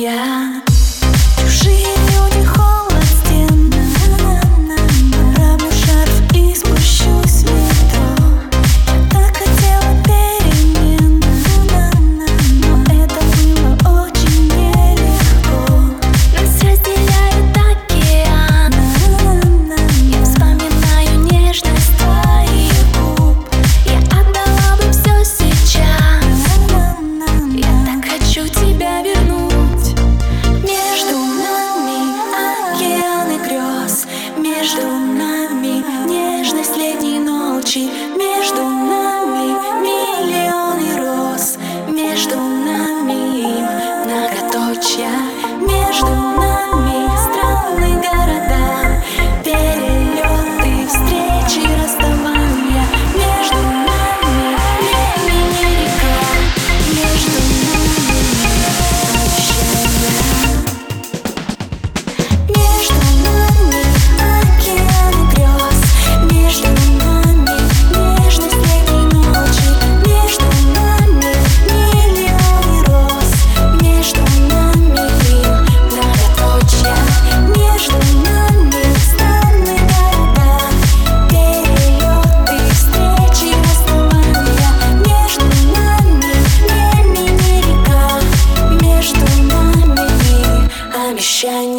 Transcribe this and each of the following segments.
yeah.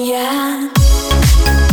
yeah.